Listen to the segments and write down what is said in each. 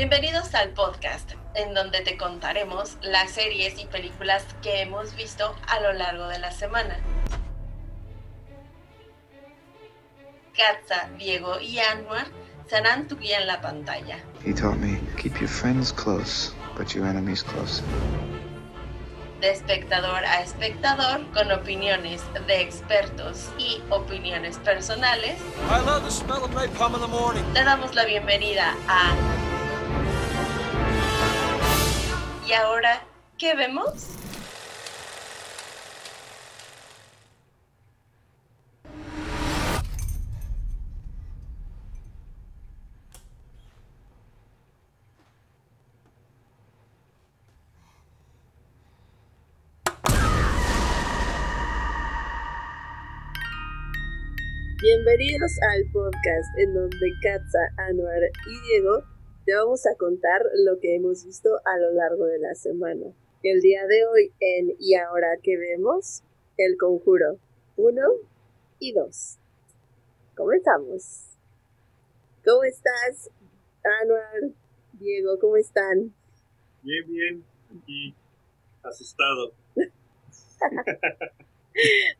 Bienvenidos al podcast, en donde te contaremos las series y películas que hemos visto a lo largo de la semana. Katza, Diego y Anwar serán tu guía en la pantalla. He taught me, keep your friends close, but your enemies closer. De espectador a espectador, con opiniones de expertos y opiniones personales, I love the smell of napalm in the morning. te damos la bienvenida a... ¿Y ahora qué vemos? Bienvenidos al podcast en donde Katza, Anuar y Diego te vamos a contar lo que hemos visto a lo largo de la semana. El día de hoy en Y ahora que vemos, El Conjuro 1 y 2. Comenzamos. ¿Cómo estás, Anuar? Diego, ¿cómo están? Bien, bien, aquí asustado.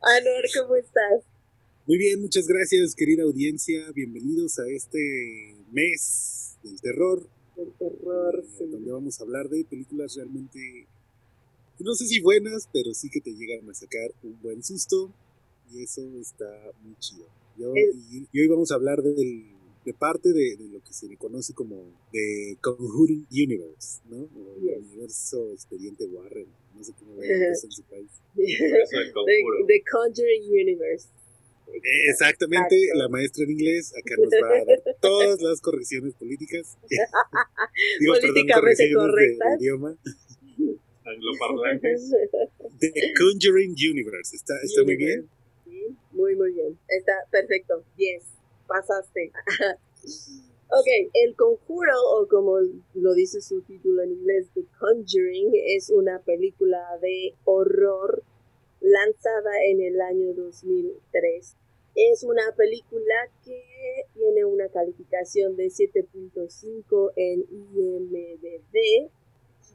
Anuar, ¿cómo estás? Muy bien, muchas gracias querida audiencia. Bienvenidos a este mes del terror, El terror, eh, sí. donde vamos a hablar de películas realmente, no sé si buenas, pero sí que te llegan a sacar un buen susto y eso está muy chido. Yo- y, y hoy vamos a hablar del- de parte de, de lo que se le conoce como The Conjuring Universe, ¿no? O el universo expediente Warren, no sé cómo lo en su país. Del. The Conjuring Universe. Exactamente, Exacto. la maestra en inglés acá nos va a dar todas las correcciones políticas. Digo, perdón, Políticamente correcciones de- correctas. de idioma. Angloparlantes. The Conjuring Universe, está, está muy bien. Sí, muy, muy bien. Está perfecto. 10. Pasaste. ok, El Conjuro, o como lo dice su título en inglés, The Conjuring, es una película de horror lanzada en el año 2003. Es una película que tiene una calificación de 7.5 en IMDb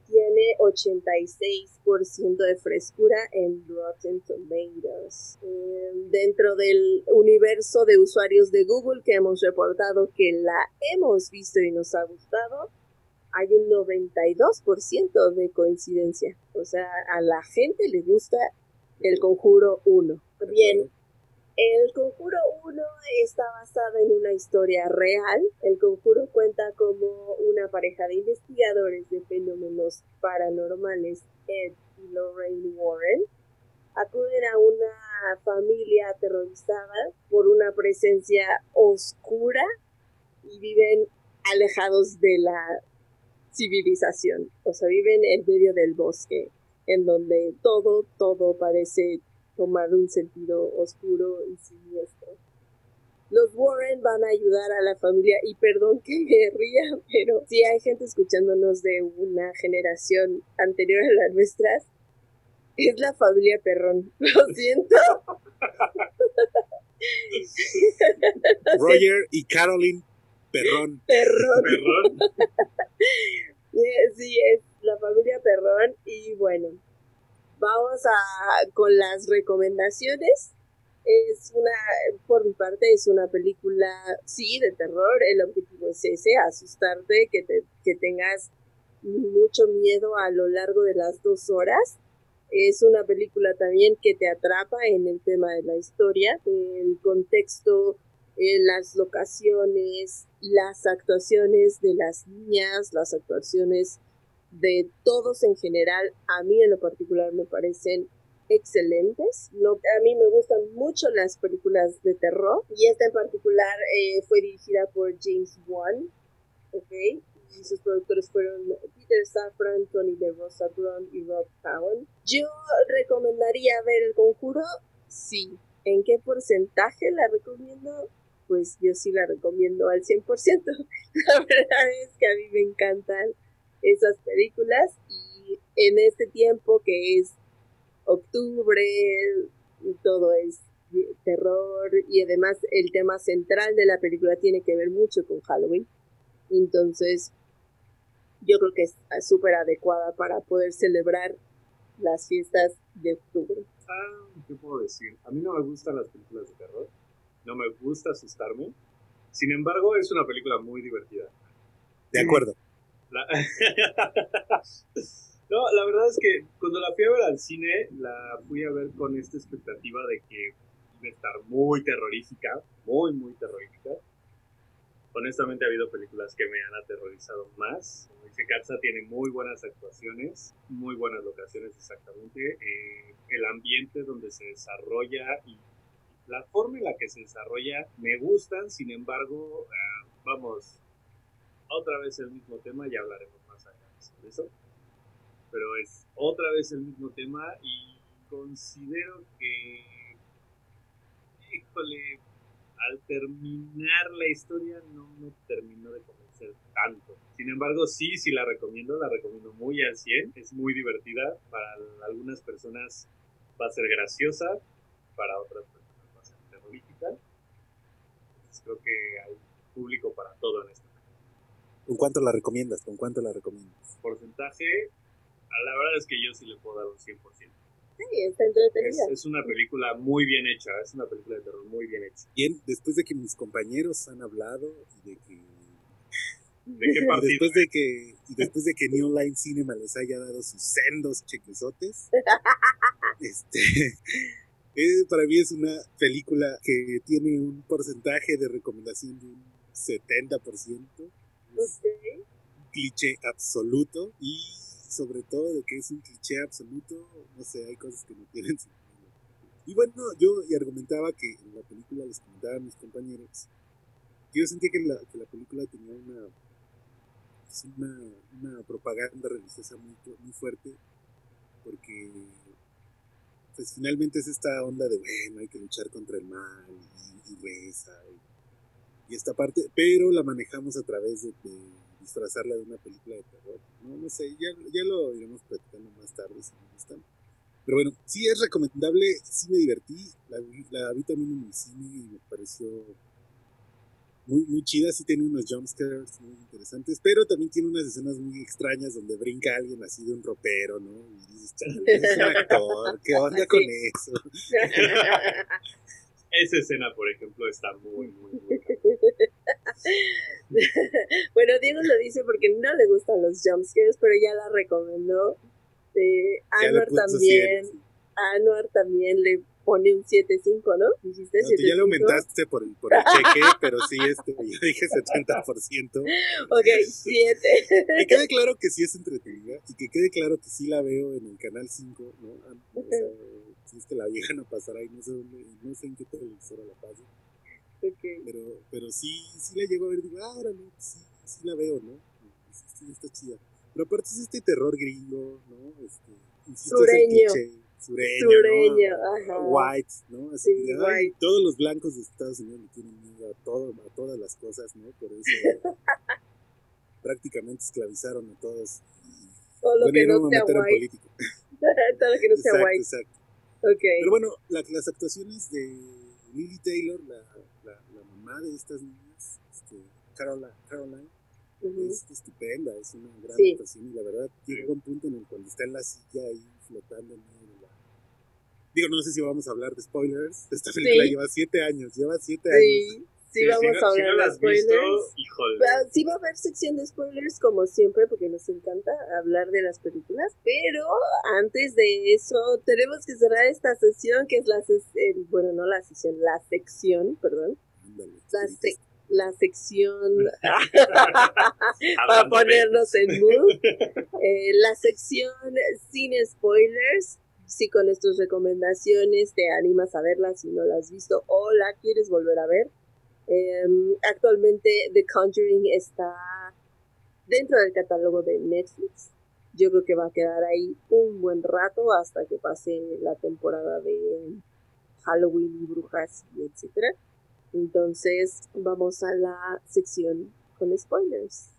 tiene 86% de frescura en Rotten Tomatoes. Eh, dentro del universo de usuarios de Google que hemos reportado que la hemos visto y nos ha gustado, hay un 92% de coincidencia. O sea, a la gente le gusta el Conjuro 1. Bien, el Conjuro 1 está basado en una historia real. El Conjuro cuenta como una pareja de investigadores de fenómenos paranormales, Ed y Lorraine Warren, acuden a una familia aterrorizada por una presencia oscura y viven alejados de la civilización. O sea, viven en medio del bosque, en donde todo, todo parece tomar un sentido oscuro y siniestro. Los Warren van a ayudar a la familia y perdón que me ría, pero si hay gente escuchándonos de una generación anterior a las nuestras, es la familia Perrón. Lo siento. Roger y Caroline Perrón. Perrón. Perrón. Sí, es la familia Perrón y bueno, vamos a con las recomendaciones. Es una, por mi parte, es una película, sí, de terror. El objetivo es ese, asustarte, que, te, que tengas mucho miedo a lo largo de las dos horas. Es una película también que te atrapa en el tema de la historia, el contexto, eh, las locaciones, las actuaciones de las niñas, las actuaciones de todos en general, a mí en lo particular me parecen excelentes. A mí me gustan mucho las películas de terror y esta en particular eh, fue dirigida por James Wan, ¿ok? Y sus productores fueron Peter Safran, Tony de Rosa Brown y Rob Cowan. Yo recomendaría ver El Conjuro, sí. ¿En qué porcentaje la recomiendo? Pues yo sí la recomiendo al 100%. La verdad es que a mí me encantan esas películas y en este tiempo que es octubre y todo es terror y además el tema central de la película tiene que ver mucho con Halloween. Entonces, yo creo que es súper adecuada para poder celebrar las fiestas de octubre. Ah, ¿qué puedo decir? A mí no me gustan las películas de terror. No me gusta asustarme. Sin embargo, es una película muy divertida. De acuerdo. No, la verdad es que cuando la fui a ver al cine, la fui a ver con esta expectativa de que iba a estar muy terrorífica, muy, muy terrorífica. Honestamente ha habido películas que me han aterrorizado más. Katza, tiene muy buenas actuaciones, muy buenas locaciones exactamente. Eh, el ambiente donde se desarrolla y la forma en la que se desarrolla me gustan, sin embargo, ah, vamos, otra vez el mismo tema, ya hablaremos más adelante sobre eso. Pero es otra vez el mismo tema y considero que, híjole, al terminar la historia no me terminó de convencer tanto. Sin embargo, sí, sí la recomiendo, la recomiendo muy al 100, es muy divertida, para algunas personas va a ser graciosa, para otras personas va a ser terrorífica. Entonces, creo que hay público para todo en esta ¿Con cuánto la recomiendas? ¿Con cuánto la recomiendas? porcentaje, a la verdad es que yo sí le puedo dar un 100%. Sí, está Es, entretenida. es una película muy bien hecha, es una película de terror muy bien hecha. Bien, después de que mis compañeros han hablado y de que ¿De qué partido? después de que y después de que New Line Cinema les haya dado sus sendos chequesotes, este eh, para mí es una película que tiene un porcentaje de recomendación de un 70%. Es Ok. un cliché absoluto y sobre todo de que es un cliché absoluto, no sé, hay cosas que no tienen sentido. Y bueno, yo argumentaba que en la película les comentaba a mis compañeros yo sentía que la, que la película tenía una, pues, una, una propaganda religiosa muy, muy fuerte porque pues finalmente es esta onda de bueno, hay que luchar contra el mal y, y reza y, y esta parte, pero la manejamos a través de, de disfrazarla de una película de terror. No, no sé, ya, ya lo iremos platicando más tarde si me gustan. Pero bueno, sí es recomendable, sí me divertí, la, vi- la vi también en el cine y me pareció muy, muy chida, sí tiene unos jumpscares muy interesantes, pero también tiene unas escenas muy extrañas donde brinca alguien así de un ropero, ¿no? Y dices, "Chale, es un actor, ¿qué onda Sí. con eso? Esa escena, por ejemplo, está muy, muy, muy. bueno, Diego lo dice porque no le gustan los jumpscares, pero ya la recomendó. Eh, Anuar también, siete. Anuar también le pone un 7.5, ¿no? Dijiste No, tú ya 7.5. lo aumentaste por el, por el cheque, pero sí, este, yo dije 70%. Ok, 7. Que quede claro que sí es entretenida y que quede claro que sí la veo en el canal 5, ¿no? O sea, si es que la vieja no pasará y no sé, dónde, no sé en qué televisora la pase, Ok. pero, pero sí, sí la llego a ver digo, ah, órale, sí, sí la veo, ¿no? Sí, sí, está chida. Pero aparte es este terror gringo, ¿no? Este, insisto, es el Sureño. cliché, sureño, Sureño, ¿no? ajá. White, ¿no? Así Sí, que, ay, todos los blancos de Estados Unidos le tienen miedo a, todo, a todas las cosas, ¿no? Por eso prácticamente esclavizaron a todos. Todo lo bueno, que no sea a white. Todo lo que no sea white. exacto. Ok. Pero bueno, la- las actuaciones de Lily Taylor, la, la, la mamá de estas niñas, este, Caroline, Caroline es estupenda, es una gran Sí. actuación y la verdad llega un punto en el cual está en la silla ahí flotando en la... Digo, no sé si vamos a hablar de spoilers, esta película Sí. lleva siete años, lleva siete años. Sí, sí, si vamos a si no hablar la de visto, spoilers. Ah, Sí va a haber sección de spoilers como siempre porque nos encanta hablar de las películas, pero antes de eso tenemos que cerrar esta sesión que es la ses- el- bueno no la sesión, la sección, perdón, la, sección para ponernos en mood, Eh, la sección sin spoilers. Si con estas recomendaciones te animas a verla si no la has visto o la quieres volver a ver. Em, actualmente The Conjuring está dentro del catálogo de Netflix. Yo creo que va a quedar ahí un buen rato hasta que pase la temporada de Halloween y brujas y etcétera. Entonces vamos a la sección con spoilers.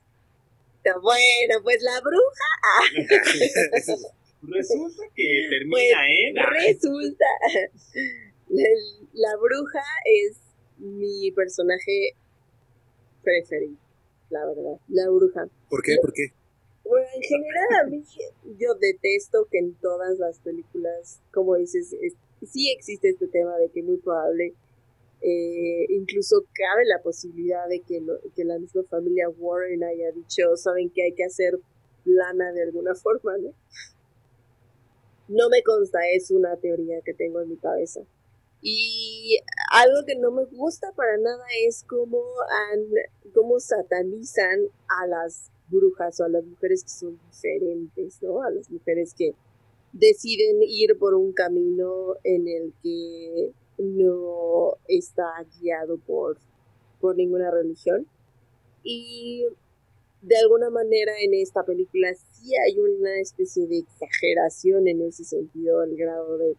Bueno, pues la bruja Resulta que termina Pues, en. Resulta, la, la bruja es mi personaje preferido, la verdad. La bruja. ¿Por qué? ¿Por qué? Bueno, en general a mí yo detesto que en todas las películas, como dices, es- sí existe este tema de que muy probable, eh, incluso cabe la posibilidad de que, lo- que la misma familia Warren haya dicho, saben que hay que hacer lana de alguna forma, ¿no? No me consta, es una teoría que tengo en mi cabeza. Y algo que no me gusta para nada es cómo, cómo satanizan a las brujas o a las mujeres que son diferentes, ¿no? A las mujeres que deciden ir por un camino en el que no está guiado por, por ninguna religión. Y de alguna manera en esta película sí hay una especie de exageración en ese sentido, al grado de,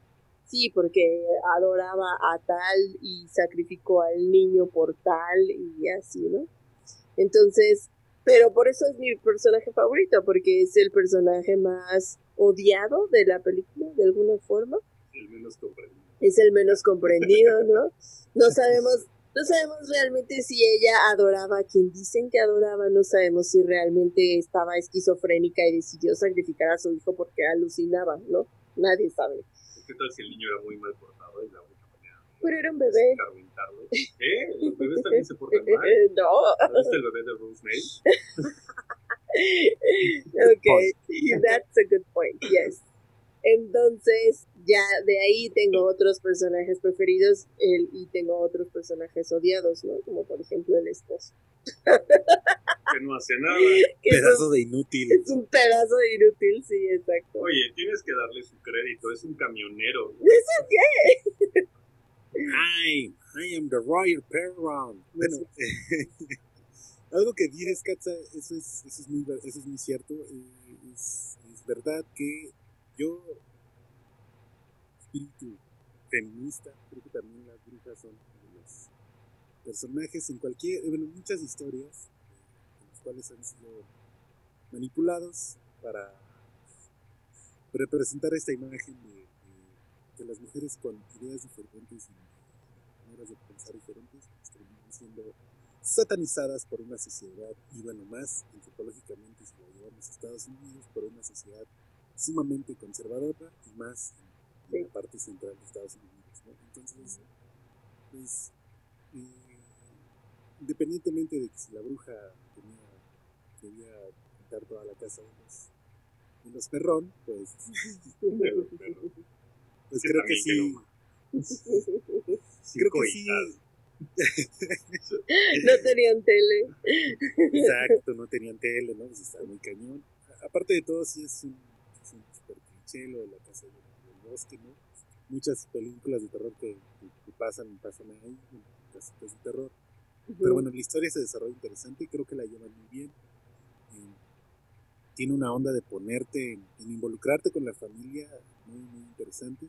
sí, porque adoraba a tal y sacrificó al niño por tal y así, ¿no? Entonces, pero por eso es mi personaje favorito, porque es el personaje más odiado de la película, de alguna forma. El menos comprendido. Es el menos comprendido, ¿no? No sabemos, no sabemos realmente si ella adoraba a quien dicen que adoraba, no sabemos si realmente estaba esquizofrénica y decidió sacrificar a su hijo porque alucinaba, ¿no? Nadie sabe. ¿Qué tal si el niño era muy mal portado y la única manera de Pero era un bebé. ¿Qué? ¿Los bebés también se portan mal? no. ¿No viste el bebé de Rose May? okay, that's a good point, yes. Entonces, ya de ahí tengo otros personajes preferidos el, y tengo otros personajes odiados, ¿no? Como por ejemplo el esposo. Que no hace nada. Pedazo un, de inútil. es un pedazo de inútil, sí, exacto. Oye, tienes que darle su crédito, es un camionero. ¿Eso qué? I, I am the Royal Perron. Bueno, algo que dices, Katza, eso es, eso es, muy, eso es muy cierto. eh, Es, es verdad que yo, espíritu feminista, creo que también las brujas son los personajes en cualquier, bueno, muchas historias cuales han sido manipulados para representar esta imagen de, de- de las mujeres con ideas diferentes y maneras de pensar diferentes pues, terminan siendo satanizadas por una sociedad y bueno más antropológicamente si lo llevamos a Estados Unidos por una sociedad sumamente conservadora y más en, en la parte central de Estados Unidos ¿no? entonces pues eh, independientemente de que si la bruja debía pintar toda la casa de los perrón pues pues creo que sí creo que sí no tenían tele. Exacto, no tenían tele, ¿no? Pues está muy cañón. Aparte de todo, sí es un, es un super cliché lo de la casa del, del bosque, ¿no? Muchas películas de terror que, que- que pasan, pasan ahí, casitas de terror. Pero bueno, la historia se desarrolla interesante y creo que la llevan muy bien. Eh, tiene una onda de ponerte, en, en involucrarte con la familia muy, muy interesante.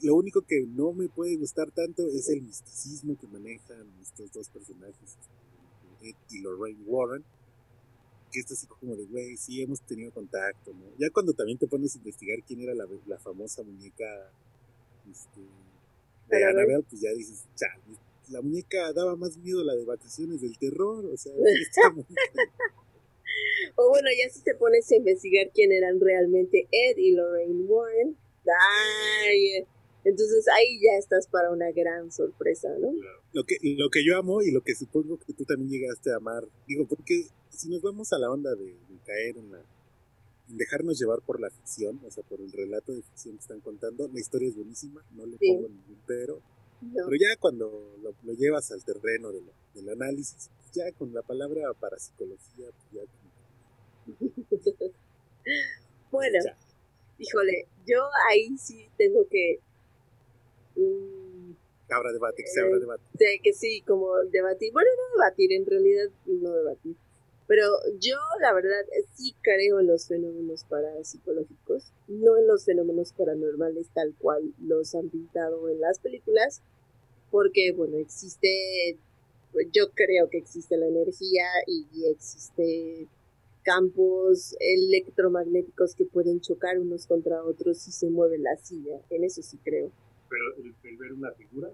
Y lo único que no me puede gustar tanto es el misticismo que manejan estos dos personajes, Ed y Lorraine Warren. Que esto así como de, güey, sí hemos tenido contacto, ¿no? Ya cuando también te pones a investigar quién era la, la famosa muñeca este, de Annabelle. Pues ya dices, chale, la muñeca daba más miedo la de vacaciones del terror, o sea, está muy O bueno, ya si te pones a investigar quién eran realmente Ed y Lorraine Warren, ay, entonces ahí ya estás para una gran sorpresa, ¿no? lo que, lo que yo amo y lo que supongo que tú también llegaste a amar, digo, porque si nos vamos a la onda de, de caer en la dejarnos llevar por la ficción, o sea, por el relato de ficción que están contando, la historia es buenísima, no le Sí. pongo ningún pero, No. pero ya cuando lo, lo llevas al terreno de lo- del análisis, ya con la palabra parapsicología, ya Bueno, Ya. híjole, yo ahí sí tengo que... habrá debate, que se abra Eh, debate. de que sí, como debatir, bueno, no debatir, en realidad no debatir, pero yo la verdad sí creo en los fenómenos parapsicológicos, no en los fenómenos paranormales tal cual los han pintado en las películas, porque bueno, existe, yo creo que existe la energía y existe campos electromagnéticos que pueden chocar unos contra otros si se mueve la silla, en eso sí creo. Pero el, el ver una figura,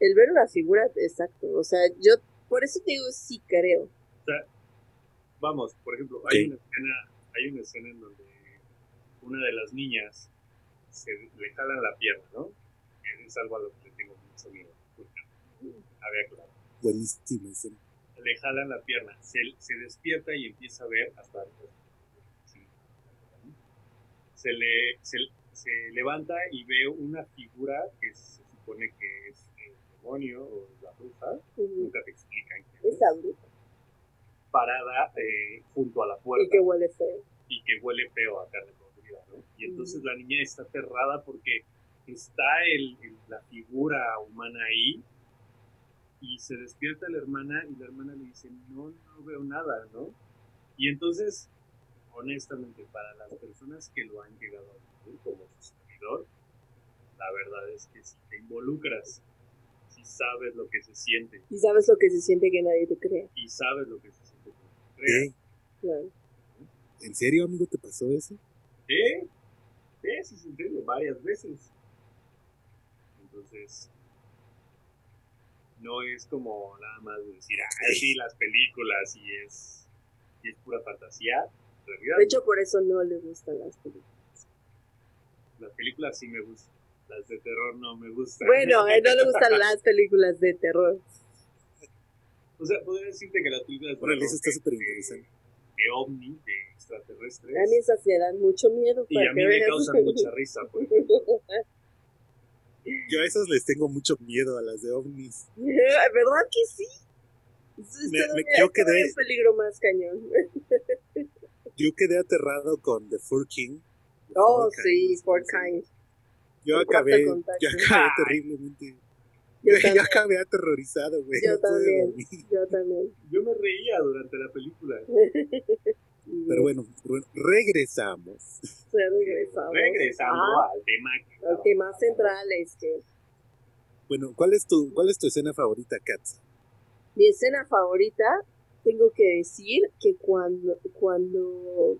El ver una figura, exacto. O sea, yo por eso te digo sí creo. vamos, por ejemplo, hay una escena hay una escena en donde una de las niñas se le jalan la pierna, ¿no? Es algo a lo que le tengo mucho miedo. porque Había claro. Buenísima escena. Le jalan la pierna, se, se despierta y empieza a ver hasta. sí. Se, le, se, se levanta y ve una figura que se supone que es el demonio o la bruja, Ujú. nunca te explican es, Esa bruja. parada eh, junto a la Y puerta que huele feo. y que huele feo a carne podrida, ¿no? Y entonces la niña está aterrada porque está el, el- la figura humana ahí y se despierta la hermana y la hermana le dice, no, no veo nada, ¿no? Y entonces, honestamente, para las personas que lo han llegado a vivir como su servidor, la verdad es que si te involucras, si sabes lo que se siente Y sabes lo que se siente que nadie te crea. y sabes lo que se siente que no te ¿Qué? Claro. ¿En serio, amigo, te pasó eso? ¿Eh? Sí, sí, sí, en serio, varias veces. Entonces, no es como nada más de decir, ah, sí, las películas y es, y es pura fantasía. En realidad, De hecho, por eso no le gustan las películas. las películas sí me gustan, las de terror no me gustan. Bueno, a él no le gustan las películas de terror. o sea, podría decirte que las películas de terror eso está de- súper interesante. de, de ovni, de extraterrestres, A mí esas me dan mucho miedo. y a mí me causan mucha risa. Porque, Yo a esas les tengo mucho miedo, a las de ovnis. ¿Verdad que sí? Es Me- yo quedé- un peligro más cañón. Yo quedé aterrado con The Fur King. The Oh, Four sí, sí. kind. Yo acabé, yo acabé terriblemente. Yo acabé aterrorizado, güey. Yo no pude también. dormir. Yo también. yo me reía durante la película. Pero bueno, regresamos. Se regresamos. Ah, al tema el tema central es que Bueno, ¿cuál es tu, cuál es tu escena favorita, Katz? mi escena favorita, tengo que decir que cuando, cuando,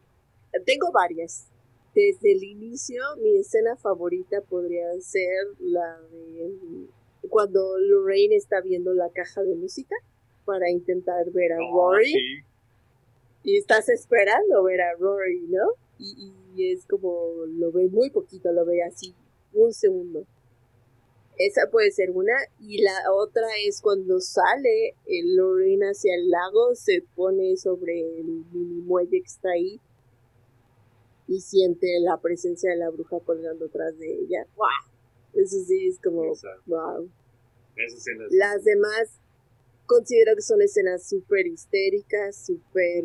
tengo varias. Desde el inicio, mi escena favorita podría ser la de cuando Lorraine está viendo la caja de música para intentar ver a No, Rory. sí. Y estás esperando ver a Rory, ¿no? Y, y es como, lo ve muy poquito, lo ve así, un segundo. Esa puede ser una. Y la otra es cuando sale el Lorraine hacia el lago, se pone sobre el mini muelle que está ahí y siente la presencia de la bruja colgando atrás de ella. ¡Wow! Eso sí es como, wow. esa escena es- Las demás considero que son escenas súper histéricas, súper...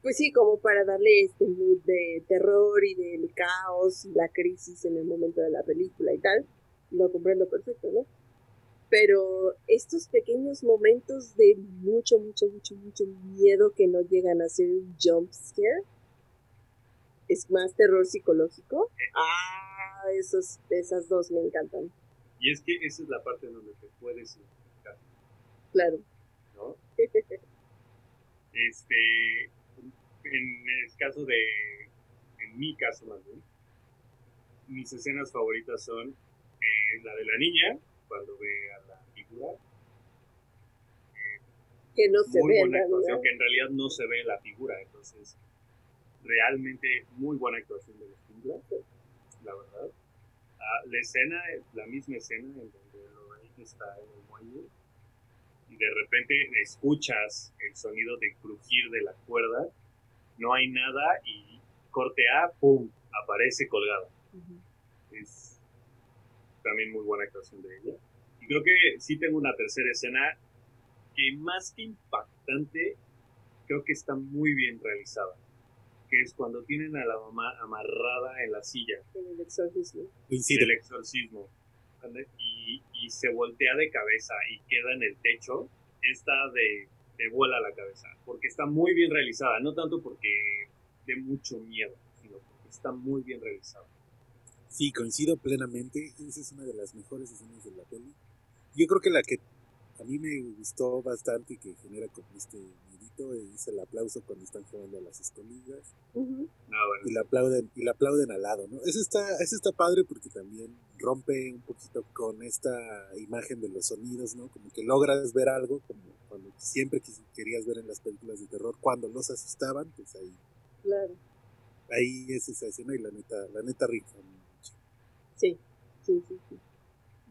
Pues sí, como para darle este mood de terror y del caos y la crisis en el momento de la película y tal. Lo comprendo perfecto, ¿no? Pero estos pequeños momentos de mucho, mucho, mucho, mucho miedo que no llegan a ser un jump scare, es más terror psicológico. Ah, esos, esas dos me encantan, Y es que esa es la parte donde te puedes claro. ¿no? Este, en el caso de, en mi caso más bien, mis escenas favoritas son eh, la de la niña, cuando ve a la figura, Que no se muy ve en buena actuación, que en realidad no se ve la figura, entonces realmente muy buena actuación de la figura, la verdad. Ah, la escena, la misma escena en donde Lorraine está en el muelle de repente escuchas el sonido de crujir de la cuerda, no hay nada y corte A, ¡pum!, aparece colgada. Es también muy buena actuación de ella. Y creo que sí tengo una tercera escena que más que impactante, creo que está muy bien realizada. Que es cuando tienen a la mamá amarrada en la silla En el exorcismo. Coincide. del exorcismo. Y, y se voltea de cabeza y queda en el techo, esta de, de vuela la cabeza. Porque está muy bien realizada, no tanto porque de mucho miedo, sino porque está muy bien realizada. Sí, coincido plenamente. Esa es una de las mejores escenas de la peli. Yo creo que la que a mí me gustó bastante y que genera como este miedito es el aplauso cuando están jugando a las. No, bueno, y la aplauden y la aplauden al lado, ¿no? Eso está eso está padre porque también rompe un poquito con esta imagen de los sonidos, ¿no? Como que logras ver algo como cuando siempre quis- querías ver en las películas de terror cuando los asustaban, pues ahí Claro. ahí es esa escena y la neta, la neta rifa. mucho. Sí, sí, sí, sí.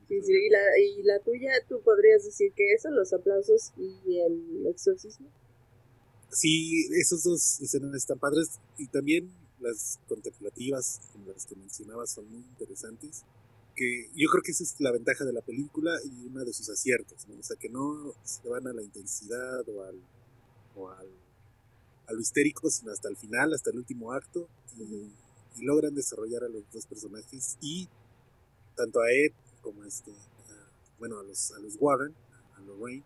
Sí, sí, Y, la, y la tuya, tú podrías decir que eso, los aplausos y el exorcismo. Sí, esos dos escenas están padres y también las contemplativas, como las que mencionabas, son muy interesantes. Que yo creo que esa es la ventaja de la película y una de sus aciertos, ¿no? O sea, que no se van a la intensidad o al, o al, a lo histérico, sino hasta el final, hasta el último acto, y, y logran desarrollar a los dos personajes y tanto a Ed como a este, a- bueno, a los, a los Warren, a Lorraine,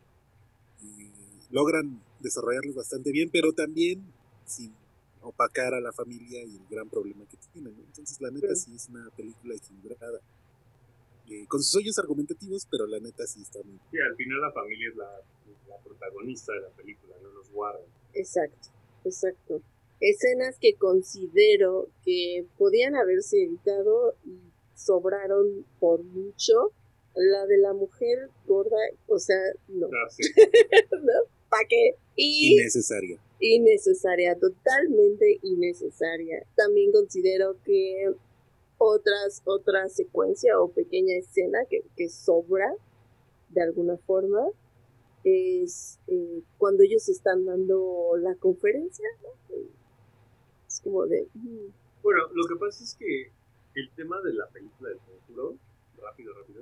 y logran desarrollarlos bastante bien, pero también sin opacar a la familia y el gran problema que tienen. ¿no? Entonces, la neta Sí. sí es una película equilibrada. Eh, con sus hoyos argumentativos, pero la neta sí está muy... Sí, al final la familia es la, la protagonista de la película, no los Warren. Exacto, exacto. Escenas que considero que podían haberse evitado y sobraron por mucho. La de la mujer gorda, o sea, no, Ah, sí. ¿no? ¿Para qué? Y Innecesaria. innecesaria, totalmente innecesaria. También considero que otras, otra secuencia o pequeña escena que, que sobra de alguna forma es eh, cuando ellos están dando la conferencia, ¿no? Es como de... mm, Bueno, lo que pasa es que el tema de la película del conjuro, rápido, rápido,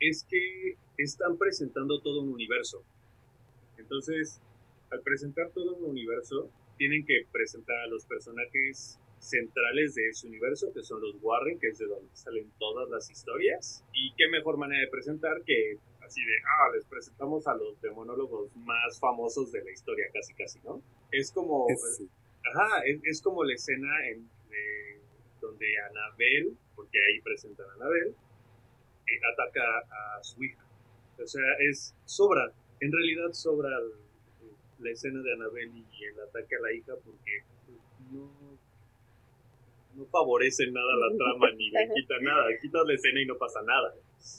es que están presentando todo un universo. Entonces, al presentar todo un universo, tienen que presentar a los personajes centrales de ese universo, que son los Warren, que es de donde salen todas las historias. Y qué mejor manera de presentar que así de, ah, les presentamos a los demonólogos más famosos de la historia, casi, casi, ¿no? Es como... Es- Ajá, es, es como la escena en, eh, donde Anabel, porque ahí presentan a Anabel, eh, ataca a su hija. O sea, es sobra, en realidad sobra la escena de Anabel y el ataque a la hija porque no, no favorece nada la trama ni le quita nada. Quitas la escena y no pasa nada.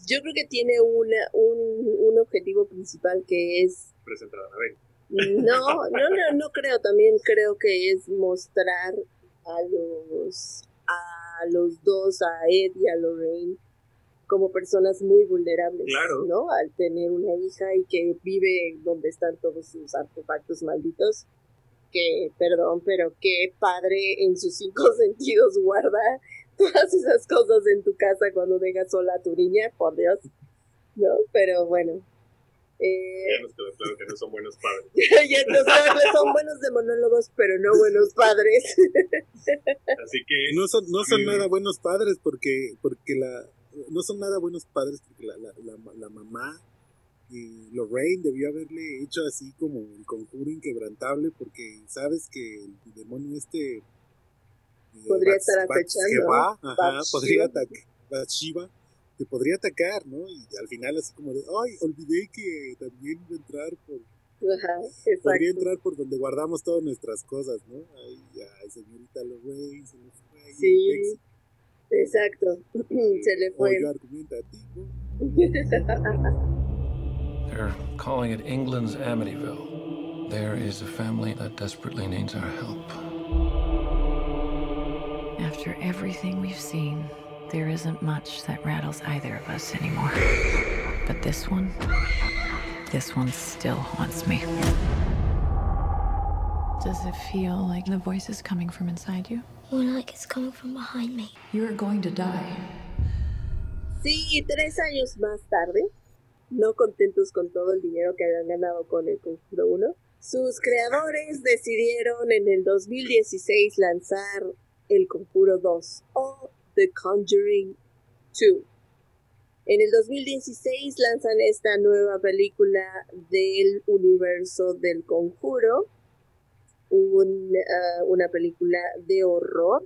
Yo creo que tiene una, un, un objetivo principal que es Presentar a Anabel. No, no, no, no creo. También creo que es mostrar a los, a los dos, a Ed y a Lorraine, como personas muy vulnerables, Claro. ¿no? Al tener una hija y que vive donde están todos sus artefactos malditos. Que, perdón, pero qué padre en sus cinco sentidos guarda todas esas cosas en tu casa cuando dejas sola a tu niña, por Dios. ¿No? Pero bueno. Eh, Ya nos quedó claro que no son buenos padres. ya no sabes, son buenos de monólogos, pero no buenos padres. Así que No son, no son Sí. nada buenos padres porque, porque la, no son nada buenos padres porque la, la, la, la mamá y Lorraine debió haberle hecho así como el conjuro inquebrantable porque sabes que el demonio este eh, Podría Bats- estar acechando, ajá, podría atacar Bathsheba, te podría atacar, ¿no? Y al final así como de, ay, olvidé que también iba a entrar por, Ajá, podría entrar por donde guardamos todas nuestras cosas, ¿no? Ay, señorita Lorraine, se fue ahí Sí. El texto. Exacto. Se le fue. yo. They're calling it England's Amityville. There is a family that desperately needs our help. After everything we've seen, there isn't much that rattles either of us anymore. But this one, this one still haunts me. Does it feel like the voice is coming from inside you? More like it's coming from behind me. You are going to die. Sí, y tres años más tarde, no contentos con todo el dinero que habían ganado con el Conjuro 1, sus creadores decidieron en el 2016 lanzar el Conjuro 2 o The Conjuring 2. En el 2016 lanzan esta nueva película del universo del Conjuro, ah, una película de horror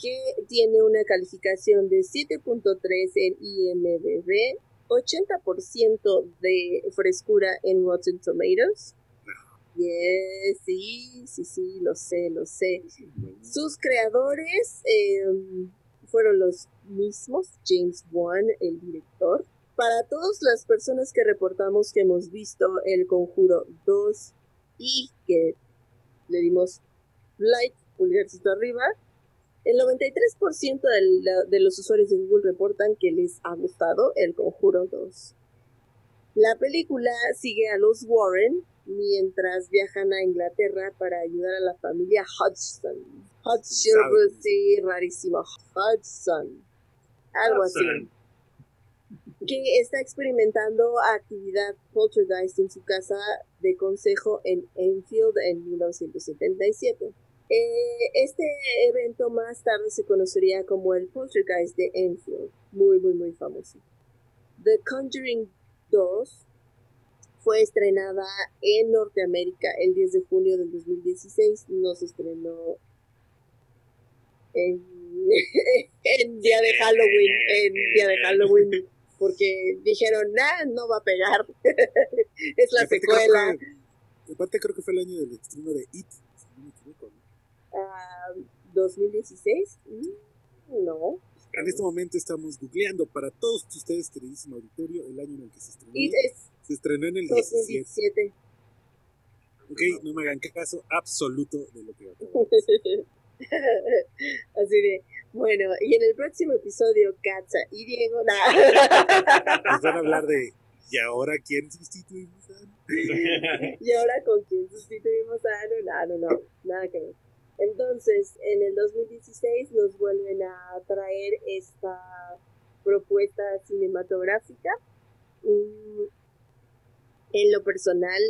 que tiene una calificación de 7.3 en IMDb, 80% de frescura en Rotten Tomatoes. Yes, sí, sí, sí, lo sé, lo sé. Sus creadores eh, fueron los mismos, James Wan, el director. Para todas las personas que reportamos que hemos visto El Conjuro 2 y que le dimos like pulgarcito arriba. El 93% de, la- de los usuarios de Google reportan que les ha gustado El Conjuro 2. La película sigue a los Warren mientras viajan a Inglaterra para ayudar a la familia Hudson. Hudson, sí, rarísimo. Hudson. Algo así que está experimentando actividad poltergeist en su casa de consejo en Enfield en 1977. Eh, este evento más tarde se conocería como el poltergeist de Enfield, muy, muy, muy famoso. The Conjuring 2 fue estrenada en Norteamérica el 10 de junio del 2016, no se estrenó en, en día de Halloween, en día de Halloween porque dijeron, nah, no va a pegar. es la secuela. aparte creo que fue el año del estreno de It, si no me equivoco, ¿no? Ah, 2016. Mm, No. En este momento estamos googleando para todos ustedes, queridísimo auditorio, el año en el que se estrenó. Es Se estrenó en el 17. 2017. Ok, no me hagan caso absoluto de lo que acabo de decir. Así de, bueno, y en el próximo episodio, Katza y Diego, nah. Nos van a hablar de ¿y ahora quién sustituimos a y ahora con quién sustituimos a Anu, no, no, no, nada que ver. Entonces, en el 2016 nos vuelven a traer esta propuesta cinematográfica. Mm, En lo personal,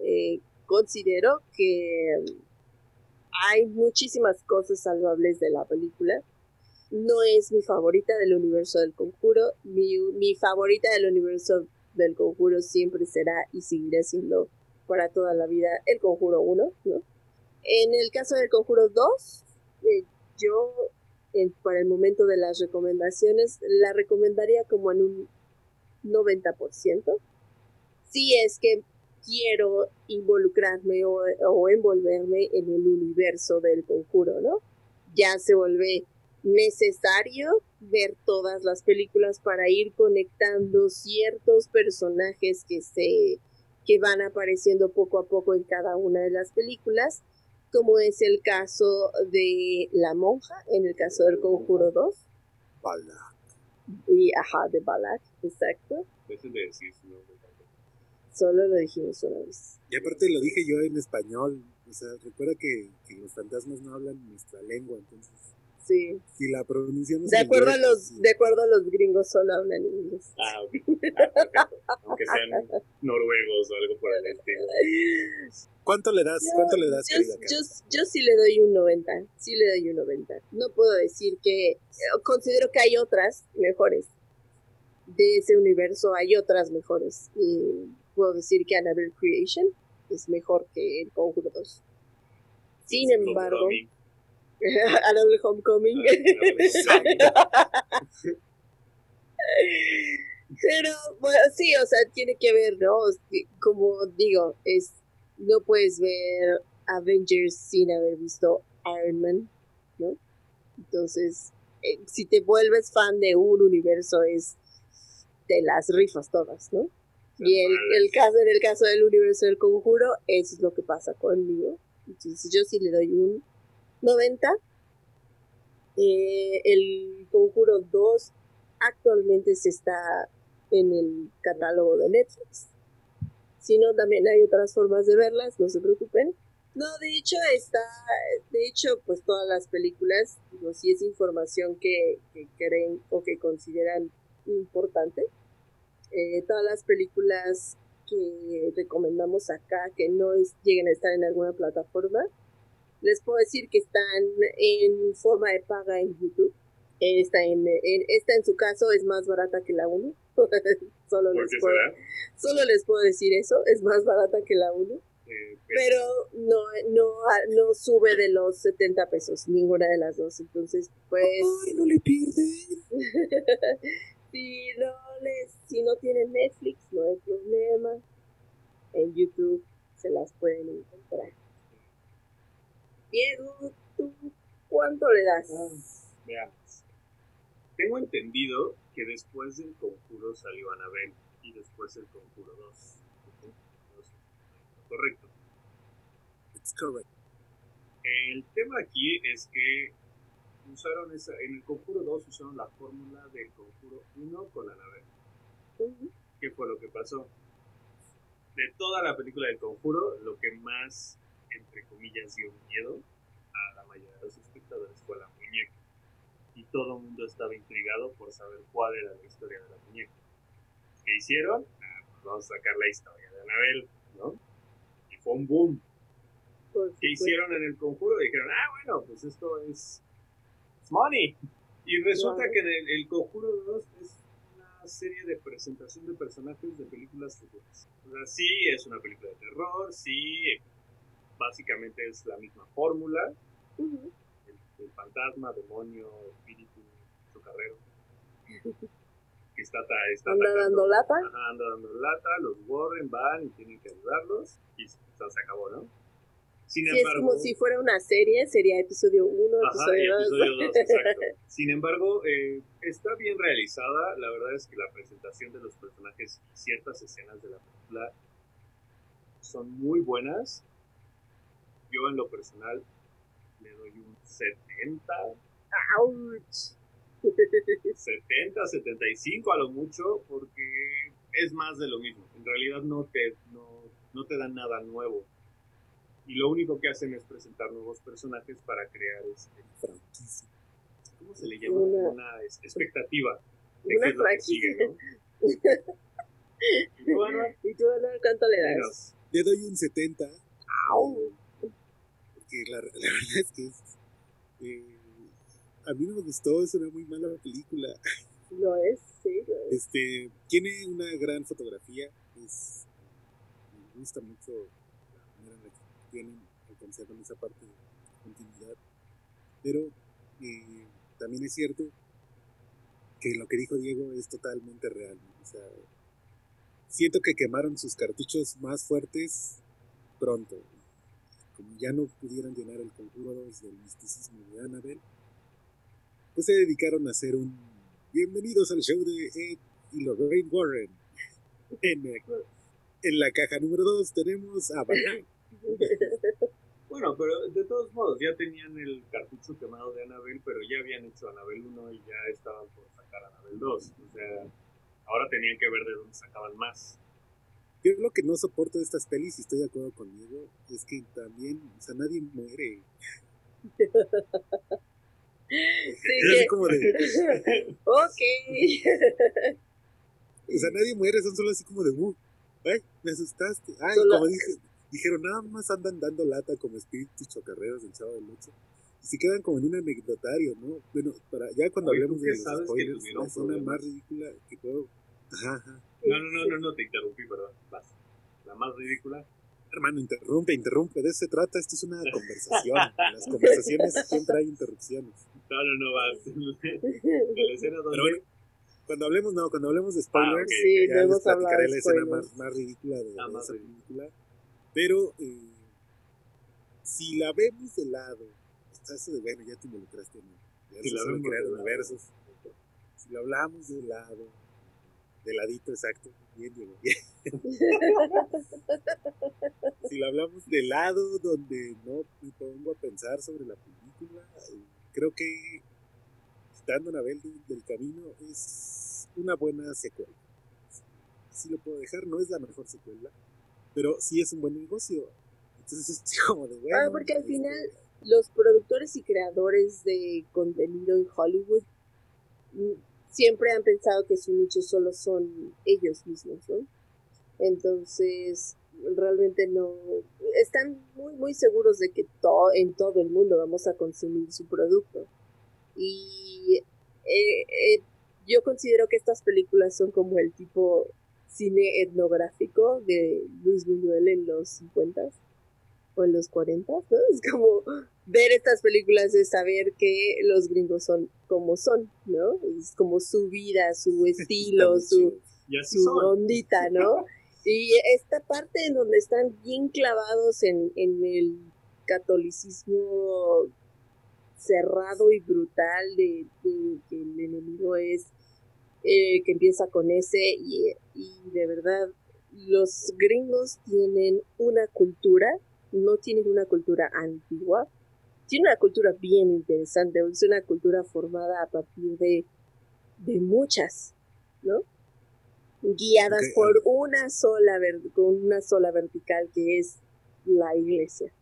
eh, considero que hay muchísimas cosas salvables de la película. No es mi favorita del universo del conjuro. Mi, mi favorita del universo del conjuro siempre será y seguirá siendo para toda la vida el conjuro 1, ¿no? En el caso del conjuro 2, eh, yo para el momento de las recomendaciones la recomendaría como en un 90%. Si es que quiero involucrarme o, o envolverme en el universo del conjuro, ¿no? Ya se vuelve necesario ver todas las películas para ir conectando ciertos personajes que se que van apareciendo poco a poco en cada una de las películas, como es el caso de La Monja, en el caso del Conjuro 2, Bala. y ajá, de Balak, exacto. Dejen de decir su nombre. Solo lo dijimos una vez. Y aparte lo dije yo en español. O sea, recuerda que, que los fantasmas no hablan nuestra lengua, entonces Sí. si la pronunciamos De acuerdo a los, sí. de acuerdo a los gringos solo hablan inglés. Ah, ok. Ah, perfecto. Aunque sean noruegos o algo por el estilo. ¿Cuánto le das? ¿Cuánto le das, yo, yo, yo sí le doy un 90, sí le doy un 90. No puedo decir que, considero que hay otras mejores. De ese universo hay otras mejores. Y puedo decir que Annabelle Creation es mejor que el Conjuro 2. Sin embargo, Homecoming. Annabelle Homecoming. Pero, bueno, sí, o sea, tiene que ver, ¿no? Como digo, es no puedes ver Avengers sin haber visto Iron Man, ¿no? Entonces, eh, si te vuelves fan de un universo, es de las rifas todas, ¿no? Y el, el caso, en el caso del universo del conjuro, eso es lo que pasa conmigo. Entonces, yo sí le doy un 90. Eh, el conjuro 2 actualmente se está en el catálogo de Netflix. Si no, también hay otras formas de verlas, no se preocupen. No, de hecho está, de hecho, pues todas las películas, digo, si es información que, que creen o que consideran importante, eh, todas las películas que recomendamos acá, que no es- lleguen a estar en alguna plataforma, les puedo decir que están en forma de paga en YouTube. Esta en, en- esta en su caso es más barata que la 1. solo, ¿Por les puedo, solo les puedo decir eso, es más barata que la 1. Eh, Pero no, no, no sube de los 70 pesos, ninguna de las dos. Entonces, pues... Ay, no le pierden. si no les, si no tienen Netflix, no hay problema. En YouTube se las pueden encontrar. Diego, ¿tú cuánto le das? Veamos. Tengo entendido que después del conjuro salió Anabel y después el conjuro 2. No sé, Correcto. It's correct. El tema aquí es que usaron esa, en el Conjuro 2 usaron la fórmula del Conjuro 1 con Annabelle. ¿Qué fue lo que pasó? De toda la película del Conjuro, lo que más, entre comillas, dio miedo a la mayoría de los espectadores fue la muñeca. Y todo el mundo estaba intrigado por saber cuál era la historia de la muñeca. ¿Qué hicieron? Ah, pues vamos a sacar la historia de Annabelle, ¿no? Y fue un boom. ¿Qué hicieron en el conjuro? Dijeron, ah, bueno, pues esto es, es money. Y resulta que en el, el Conjuro 2 es una serie de presentación de personajes de películas futuras. O sea, sí es una película de terror, sí, básicamente es la misma fórmula. el, el fantasma, demonio, espíritu, chocarrero. que está, está Anda dando lata. Ajá, anda dando lata, los Warren van y tienen que ayudarlos y se se acabó, ¿no? Sin es embargo, como si fuera una serie, sería episodio 1, Ajá, y episodio 2. episodio 2, exacto. Sin embargo, eh, está bien realizada. La verdad es que la presentación de los personajes y ciertas escenas de la película son muy buenas. Yo, en lo personal, le doy un 70, ¡Auch! 70, 75 a lo mucho, porque es más de lo mismo. En realidad no te, no, no te dan nada nuevo. Y lo único que hacen es presentar nuevos personajes para crear este, Franquicia. ¿cómo se le llama? Una- Una, expectativa de Una que franquicia. sigue, ¿no? Y tú, Anuar, ¿Y tú, Anuar, cuánto le das? Le doy un 70. ¡Au! Porque la, la verdad es que es, eh, a mí no me gustó, es una muy mala película. Lo es, sí, lo es. Este, tiene una gran fotografía, es, me gusta mucho la manera en la que tienen, alcanzaron esa parte de continuidad, pero eh, también es cierto que lo que dijo Diego es totalmente real, ¿no? o sea, siento que quemaron sus cartuchos más fuertes pronto, ya no pudieron llenar el conjuro 2 del misticismo de Annabelle, pues se dedicaron a hacer un bienvenidos al show de Ed y Lorraine Warren. En, en la caja número 2 tenemos a Batman. Bueno, pero de todos modos, ya tenían el cartucho quemado de Anabel, pero ya habían hecho Anabel 1 y ya estaban por sacar Anabel 2. O sea, ahora tenían que ver de dónde sacaban más. Yo lo que no soporto de estas pelis, y estoy de acuerdo con Diego, es que también, o sea, nadie muere. Sí, Es así que- como de, ok. o sea, nadie muere, son solo así como de, uh, ay, me asustaste. Ay, Solo- como dije, dijeron, nada más andan dando lata como espíritus chocarreros del Chavo del Ocho. Y se quedan como en un anecdotario, ¿no? Bueno, para, ya cuando Oye, ¿tú hablemos de los spoilers, la problemas? más ridícula que puedo... Ajá, ajá. No, no, no, no, no te interrumpí, perdón. Vas. La más ridícula. Hermano, interrumpe, interrumpe, de eso se trata, esto es una conversación. En las conversaciones siempre hay interrupciones. No, no, no, vas. La escena donde... Pero bueno, cuando hablemos, no, cuando hablemos de spoilers, Ah, ok, Sí, ya no les platicaré la escena más, más ridícula de, Ah, de más esa ridícula. película. Pero eh, si la vemos de lado, sea, eso de bueno, ya te involucraste en el Si la vemos crear de lado. universos. Si lo hablamos de lado, de ladito exacto, bien, Diego, bien. si lo hablamos de lado donde no me pongo a pensar sobre la película, eh, creo que quitando Anabel del, del camino es una buena secuela. Así lo puedo dejar, no es la mejor secuela, pero sí es un buen negocio. Entonces es como de bueno. Ah, porque al este, final los productores y creadores de contenido en Hollywood siempre han pensado que su nicho solo son ellos mismos, ¿no? Entonces, realmente no están muy muy seguros de que en todo el mundo vamos a consumir su producto. Y eh, eh, yo considero que estas películas son como el tipo cine etnográfico de Luis Buñuel en los 50 o en los 40, ¿no? Es como ver estas películas es saber que los gringos son como son, ¿no? Es como su vida, su estilo, su, su ondita, ¿no? Y esta parte en donde están bien clavados en, en el catolicismo cerrado y brutal de, de que el enemigo es eh, que empieza con ese y, y de verdad los gringos tienen una cultura, no tienen una cultura antigua, tiene una cultura bien interesante, es una cultura formada a partir de, de muchas, ¿no? Guiadas por ah. una sola, ver- con una sola vertical que es la iglesia.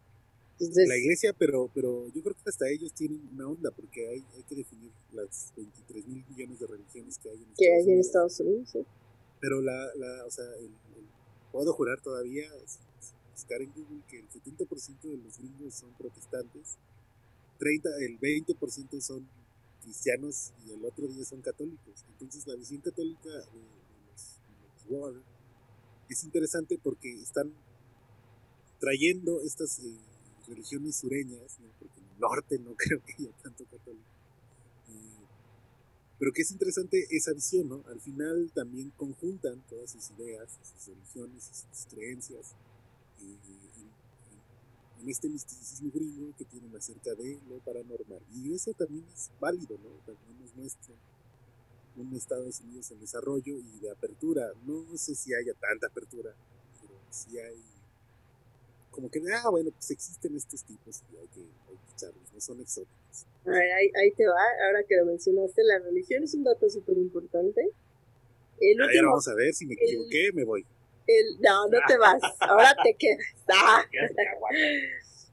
Entonces, La iglesia, pero, pero yo creo que hasta ellos tienen una onda, porque hay, hay que definir las 23 mil millones de religiones que hay en que hay en Unidos. Estados Unidos, ¿sí? Pero la, la o sea, el, el- puedo jurar todavía, buscar en Google, que el 70% de los gringos son protestantes, 30, el 20% son cristianos y el otro 10 son católicos. Entonces la visión católica de, los, de los Warren es interesante porque están trayendo estas eh, religiones sureñas, porque en el norte no creo que haya tanto católico. Eh, pero que es interesante esa visión, ¿no? Al final también conjuntan todas sus ideas, sus religiones, sus creencias eh, en, en- este misticismo gringo que tienen acerca de lo paranormal. Y eso también es válido, ¿no? También nos muestra un Estados Unidos en desarrollo y de apertura. No sé si haya tanta apertura, pero sí hay como que, ah, bueno, pues existen estos tipos y hay que, hay que echarlos, no son exóticos. A ver, ahí, ahí te va, ahora que lo mencionaste, la religión es un dato súper importante. El A ver, vamos a ver si me equivoqué, me voy. El, no, no te vas, ahora te quedas. Ah,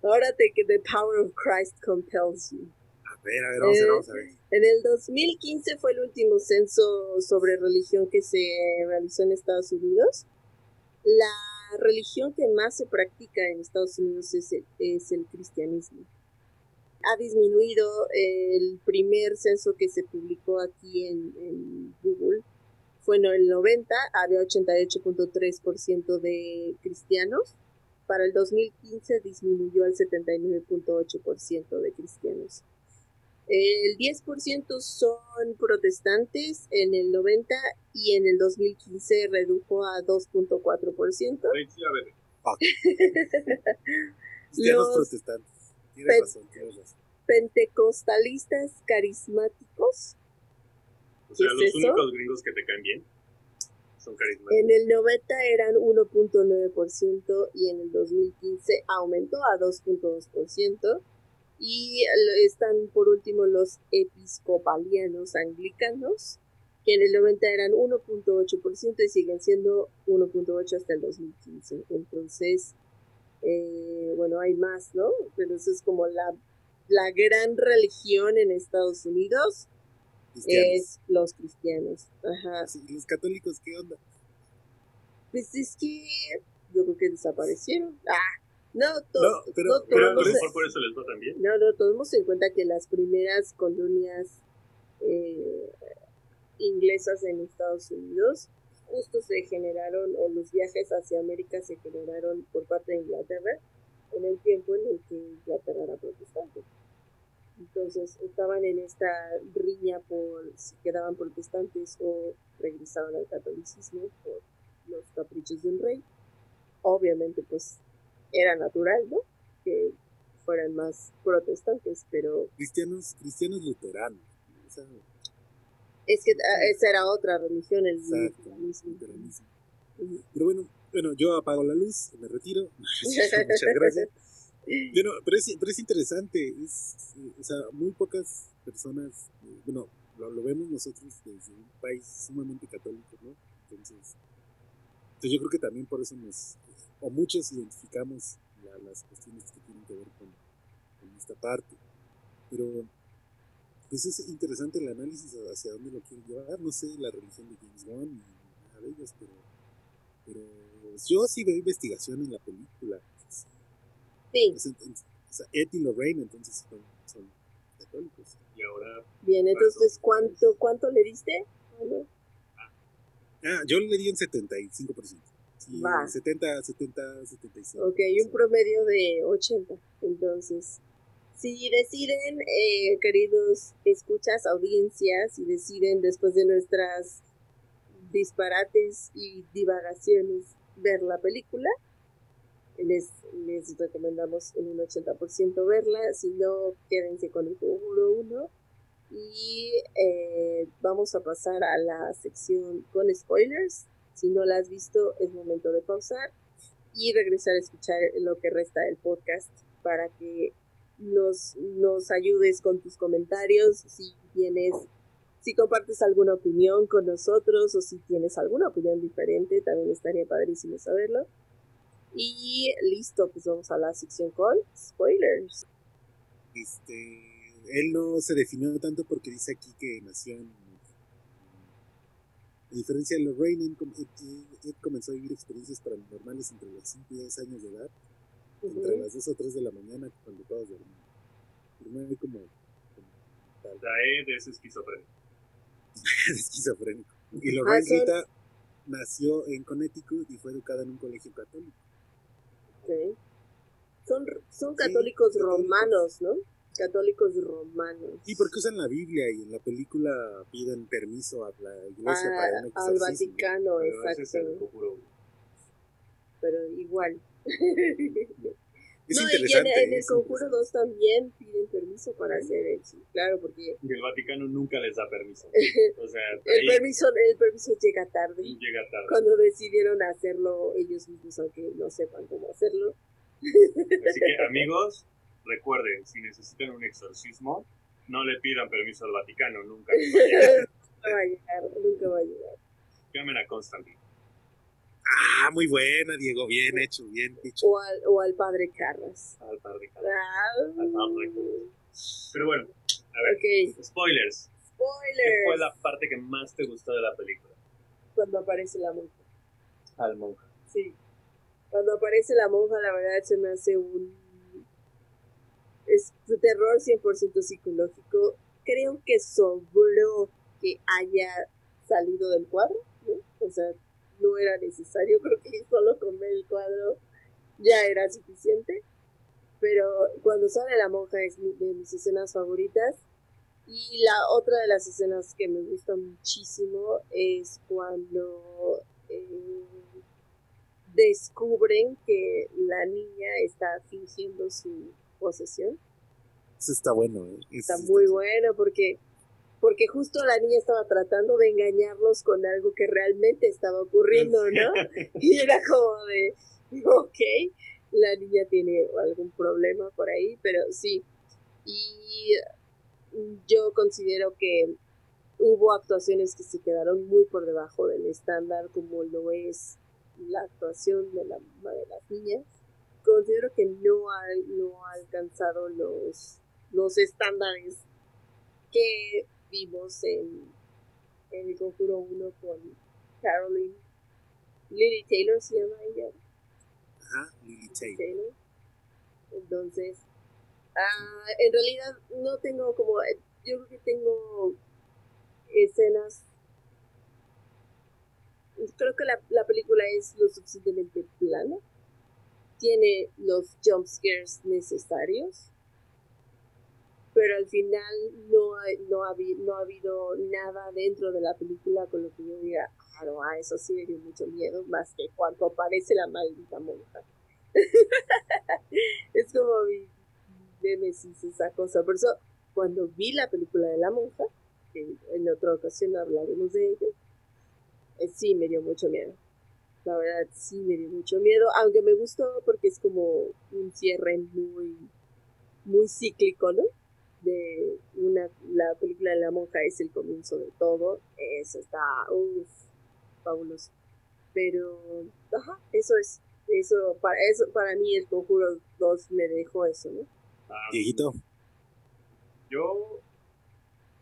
ahora te que the power of Christ compels you. A ver, a ver, vamos a ver, vamos a ver. En el 2015 fue el último censo sobre religión que se realizó en Estados Unidos. La religión que más se practica en Estados Unidos es el, es el cristianismo. Ha disminuido el primer censo que se publicó aquí en, en Google. Fue en el 90, había 88.3% de cristianos. Para el 2015 disminuyó al 79.8% de cristianos. El 10% son protestantes en el 90 y en el 2015 redujo a 2.4%. Ahí sí, a ver, Cristianos Los protestantes. Tienes pe- razón, tienes razón. Pentecostalistas carismáticos o sea, ¿Qué es los eso? únicos gringos que te caen bien son carismáticos. en el 90 eran 1.9% y en el 2015 aumentó a 2.2%. Y están por último los episcopalianos anglicanos, que en el 90 eran 1.8% y siguen siendo 1.8 hasta el 2015. Entonces, eh, bueno, hay más, ¿no? Pero eso es como la, la gran religión en Estados Unidos, Cristianos. es los cristianos. Ajá. Sí, ¿y los católicos qué onda? Pues es que yo creo que desaparecieron. Ah, no, to- No, pero- no Pero a lo mejor por eso les va tan bien. no, no, tomemos en cuenta que las primeras colonias eh, inglesas en Estados Unidos justo se generaron, o los viajes hacia América se generaron por parte de Inglaterra en el tiempo en el que Inglaterra era protestante. Entonces estaban en esta riña por si quedaban protestantes o regresaban al catolicismo por los caprichos de un rey. Obviamente pues era natural, ¿no? Que fueran más protestantes, pero Cristianos, cristianos luteranos. O sea, es que ah, esa era otra religión, el exacto, luteranismo. Pero bueno, bueno, yo apago la luz, me retiro. Muchas gracias. Bueno, pero es, pero es interesante, es, o sea, muy pocas personas, bueno, lo, vemos nosotros desde un país sumamente católico, ¿no? Entonces, entonces yo creo que también por eso nos, o muchos identificamos la- las cuestiones que tienen que ver con, esta parte. Pero, pues es interesante el análisis hacia dónde lo quieren llevar, no sé, la religión de James Wan y nada de ellos, pero, pero yo sí veo investigación en la película. Sí, Es en- en- o sea, Ed y Lorraine entonces son, son católicos. Y ahora, bien, entonces, ¿cuánto, cuánto le diste? Bueno, Ah, yo le di en 75%. Sí, Va. 70, 70, 75. Ok, un promedio de 80. Entonces, si deciden, eh, queridos escuchas, audiencias, si deciden después de nuestras disparates y divagaciones ver la película, les, les recomendamos en un 80% verla, si no, quédense con el conjuro 1 y eh, vamos a pasar a la sección con spoilers. Si no la has visto, es momento de pausar y regresar a escuchar lo que resta del podcast para que nos, nos ayudes con tus comentarios, si tienes, si compartes alguna opinión con nosotros o si tienes alguna opinión diferente, también estaría padrísimo saberlo. Y listo, pues vamos a la sección con spoilers. Este, él no se definió tanto porque dice aquí que nació en... A diferencia de Lorraine, él comenzó a vivir experiencias paranormales entre los 5 y 10 años de edad, entre las 2 o 3 de la mañana cuando todos dormían. Hay como, como tal, Daed es esquizofrénico. esquizofrénico. Y Lorraine Ah, Rita nació en Connecticut y fue educada en un colegio católico. Son, son católicos romanos, ¿no? Católicos romanos. Y porque usan la Biblia y en la película piden permiso a la iglesia Ah, para un al. Vaticano, Pero exacto. Pero igual. Es no, y en, el Conjuro interesante. 2 también piden permiso para hacer eso. Claro, porque Y el Vaticano nunca les da permiso. O sea, el ahí permiso, el permiso llega tarde. llega tarde. Cuando decidieron hacerlo ellos mismos, aunque no sepan cómo hacerlo. Así que, amigos, recuerden, si necesitan un exorcismo, no le pidan permiso al Vaticano, nunca. les va a llegar. nunca va a llegar, nunca va a llegar. Llamen a Constantine. Ah, muy buena, Diego. Bien hecho, bien dicho. O al, o al padre Carras. al padre Carlos. Ah, Al padre. Pero bueno, a ver, ok, spoilers. ¿Qué fue spoilers. la parte que más te gustó de la película? Cuando aparece la monja. Al monja. Sí. Cuando aparece la monja, la verdad se me hace un. Es un terror 100% psicológico. Creo que sobró que haya salido del cuadro, ¿no? O sea, no era necesario. Creo que solo con ver el cuadro ya era suficiente. Pero cuando sale la monja es de mis escenas favoritas. Y la otra de las escenas que me gusta muchísimo es cuando eh, descubren que la niña está fingiendo su posesión. Eso está bueno, ¿eh? Eso Está muy bueno porque porque justo la niña estaba tratando de engañarlos con algo que realmente estaba ocurriendo, ¿no? Y era como de, ok, la niña tiene algún problema por ahí, pero sí. Y yo considero que hubo actuaciones que se quedaron muy por debajo del estándar, como lo es la actuación de la mamá de las niñas. Considero que no ha, no ha alcanzado los, los estándares que vimos en, en el Conjuro 1 con Caroline. Lily Taylor se llama ella. Ajá, Lily Taylor. Taylor. Entonces, ah, en realidad no tengo como, yo creo que tengo escenas, creo que la, la película es lo suficientemente plana, tiene los jump scares necesarios, pero al final no no, ha, no ha habido nada dentro de la película con lo que yo diga, no, ah, eso sí me dio mucho miedo, más que cuando aparece la maldita monja. es como mi némesis esa cosa. Por eso, cuando vi la película de la monja, que en otra ocasión hablaremos de ella, eh, sí me dio mucho miedo. La verdad, sí me dio mucho miedo, aunque me gustó porque es como un cierre muy, muy cíclico, ¿no? De una, la película de la monja es el comienzo de todo. Eso está, uff, fabuloso. Pero, ajá, eso es. Eso para, eso, para mí, el conjuro 2 me dejó eso, ¿no? Ah, Dieguito. Yo,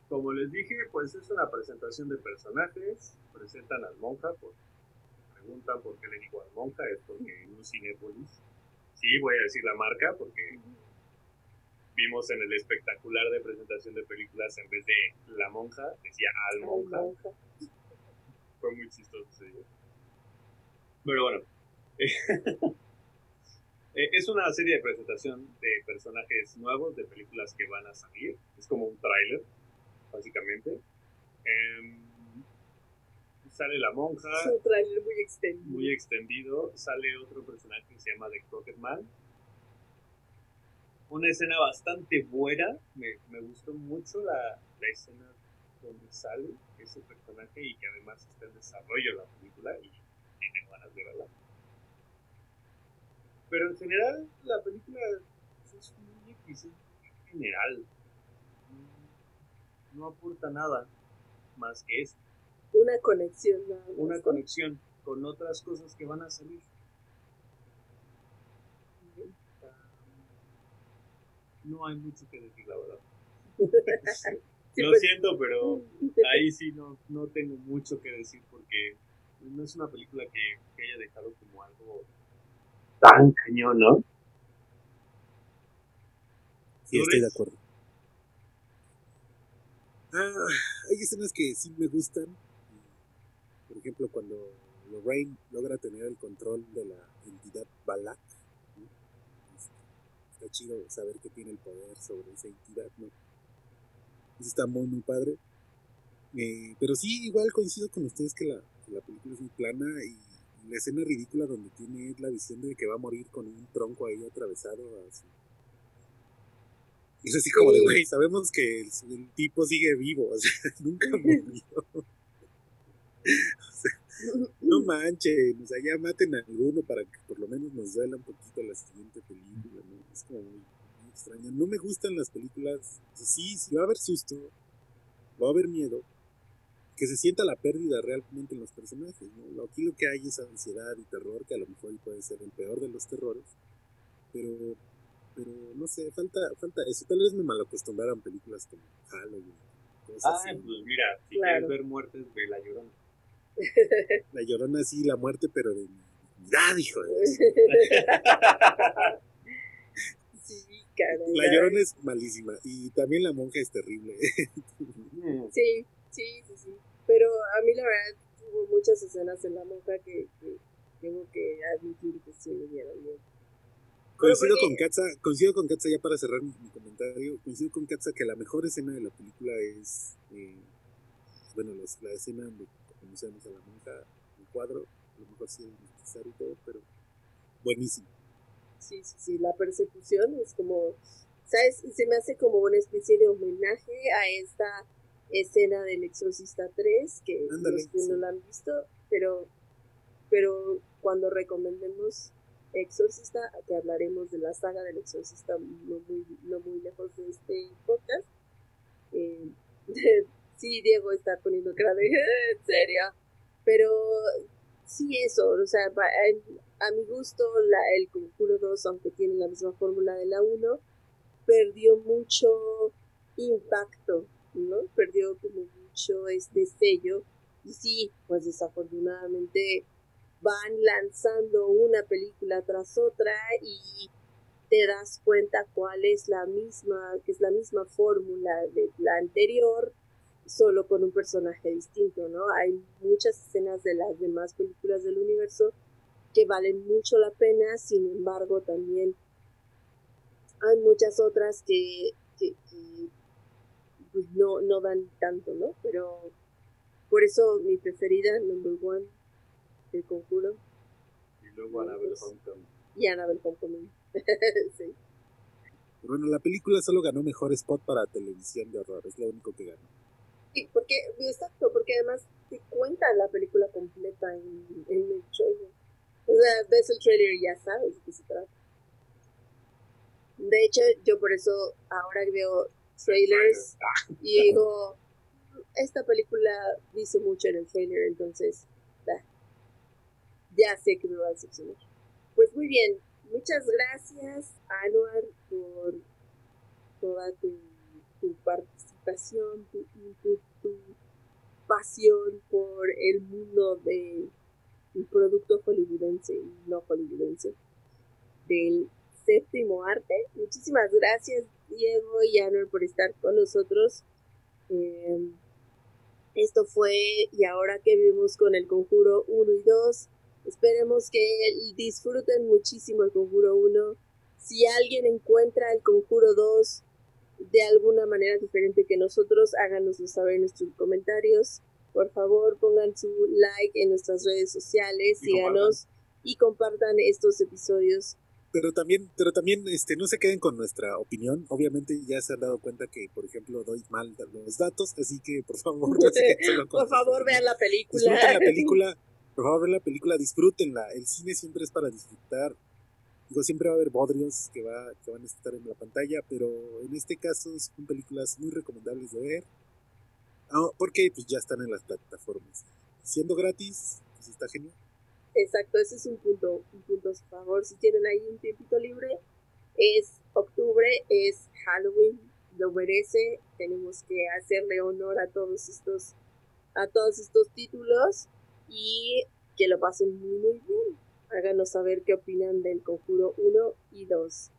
como les dije, pues es una presentación de personajes. Presentan al monja, por, preguntan por qué le digo al monja, es porque en un Cinépolis. Sí, voy a decir la marca porque vimos en el espectacular de presentación de películas en vez de la monja, decía al monja. Fue muy chistoso ese día. Pero bueno. Eh, es una serie de presentación de personajes nuevos, de películas que van a salir. Es como un tráiler, básicamente. Em, sale la monja, Es un trailer muy extendido. muy extendido. Sale otro personaje que se llama The Crooked Man. Una escena bastante buena. Me, me gustó mucho la, la escena donde sale ese personaje y que además está en desarrollo la película y tiene ganas de verla. Pero en general la película es muy es general. No, aporta nada más que eso. Una conexión. nada más, Una conexión con otras cosas que van a salir. No hay mucho que decir, la verdad. Sí, Lo pues, siento, pero ahí sí no, no tengo mucho que decir porque no es una película que, que haya dejado como algo tan cañón, ¿no? Sí, estoy de acuerdo. Ah, hay escenas que sí me gustan. Por ejemplo, cuando Lorraine logra tener el control de la entidad Balak. Está chido saber que tiene el poder sobre esa entidad, ¿no? Eso está muy, muy padre. Eh, pero sí, igual coincido con ustedes que la, que la película es muy plana y, y la escena ridícula donde tiene la visión de que va a morir con un tronco ahí atravesado a su y es así como de, güey, sabemos que el, el tipo sigue vivo, o sea, nunca murió. O sea, no manchen, o sea, ya maten a alguno para que por lo menos nos duela un poquito la siguiente. Es como muy. No me gustan las películas, o sea, sí, sí va a haber susto, va a haber miedo, que se sienta la pérdida realmente en los personajes, ¿no? Lo- Aquí lo que hay es ansiedad y terror, que a lo mejor puede ser el peor de los terrores, pero pero no sé, falta, falta eso. Tal vez me malacostumbraran películas como Halloween, cosas Ah, así. pues mira, si Claro. quieres ver muertes, ve la llorona. La llorona sí, la muerte, pero de dignidad, hijo de... sí, caray. La llorona es malísima y también la monja es terrible. Sí, sí, sí, sí. Pero a mí la verdad hubo muchas escenas en La Monja que, que tengo que admitir que sí me dieron miedo. coincido con Katza, coincido con Katza ya para cerrar mi, mi comentario, coincido con Katza que la mejor escena de la película es, eh, bueno, la, la escena donde conocemos a la monja, el cuadro, a lo mejor sí es necesario y todo, pero buenísimo. Sí, sí, sí, la persecución es como, ¿sabes? Se me hace como una especie de homenaje a esta escena del Exorcista 3, que Ándale, los que sí. no la han visto, pero, pero cuando recomendemos Exorcista, que hablaremos de la saga del Exorcista no muy, no muy lejos de este podcast, eh, sí, Diego está poniendo cara de, en serio, pero sí eso, o sea, a mi gusto la, el Conjuro 2, aunque tiene la misma fórmula de la 1, perdió mucho impacto, ¿no? Perdió como mucho este sello. Y sí, pues desafortunadamente van lanzando una película tras otra y te das cuenta cuál es la misma, que es la misma fórmula de la anterior, solo con un personaje distinto, ¿no? Hay muchas escenas de las demás películas del universo que valen mucho la pena, sin embargo también hay muchas otras que, que, que, pues no, no dan tanto, ¿no? Pero por eso mi preferida, number one, El Conjuro Y luego Annabelle Homecoming. y Annabelle Homecoming. sí. Bueno, la película solo ganó mejor spot para televisión de horror, es lo único que ganó. Sí, porque, exacto, porque además te cuenta la película completa en, en el trailer. O sea, ves el trailer y ya sabes de qué se trata. De hecho, yo por eso ahora veo trailers y digo, esta película dice mucho en el trailer, entonces ah, ya sé que me va a decepcionar. Pues muy bien, muchas gracias Anuar por toda tu, tu participación, tu input, tu pasión por el mundo de el producto hollywoodense y no hollywoodense del séptimo arte. Muchísimas gracias Diego y Anor por estar con nosotros. Eh, esto fue y ahora que vemos con el conjuro 1 y 2. Esperemos que disfruten muchísimo el conjuro 1. Si alguien encuentra el conjuro 2 de alguna manera diferente que nosotros, háganoslo saber en nuestros comentarios. Por favor, pongan su like en nuestras redes sociales, Y síganos y compartan estos episodios. Pero también, pero también, este, no se queden con nuestra opinión. Obviamente ya se han dado cuenta que, por ejemplo, doy mal los datos, así que por favor, no se queden solo con Por favor, vean la película. Disfruten la película, por favor, vean la película, disfrútenla. El cine siempre es para disfrutar. Digo, siempre va a haber bodrios que, va, que van a estar en la pantalla, pero en este caso son películas muy recomendables de ver. Porque pues ya están en las plataformas. Siendo gratis, pues está genial. Exacto, ese es un punto, un punto a favor. Si tienen ahí un tiempito libre, es octubre, es Halloween, lo merece. Tenemos que hacerle honor a todos estos, a todos estos títulos y que lo pasen muy muy bien. Háganos saber qué opinan del Conjuro 1 y 2.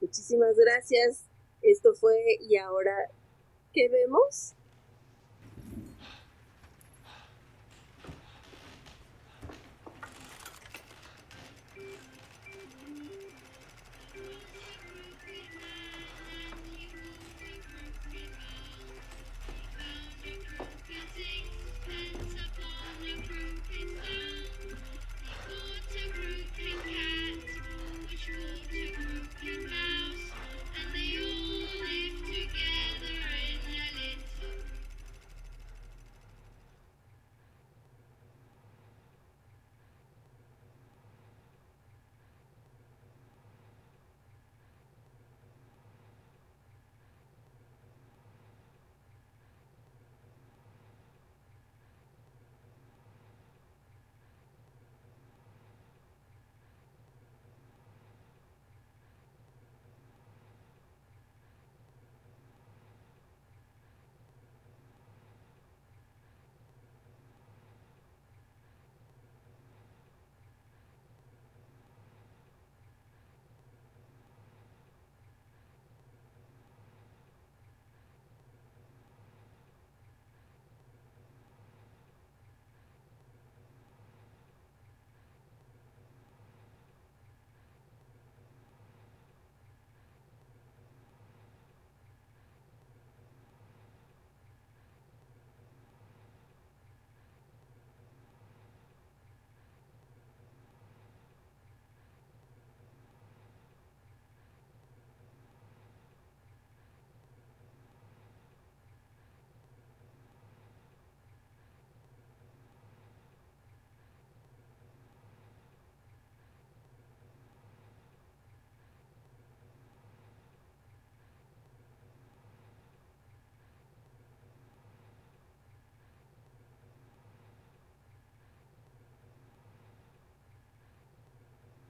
Muchísimas gracias. Esto fue y ahora, ¿qué vemos?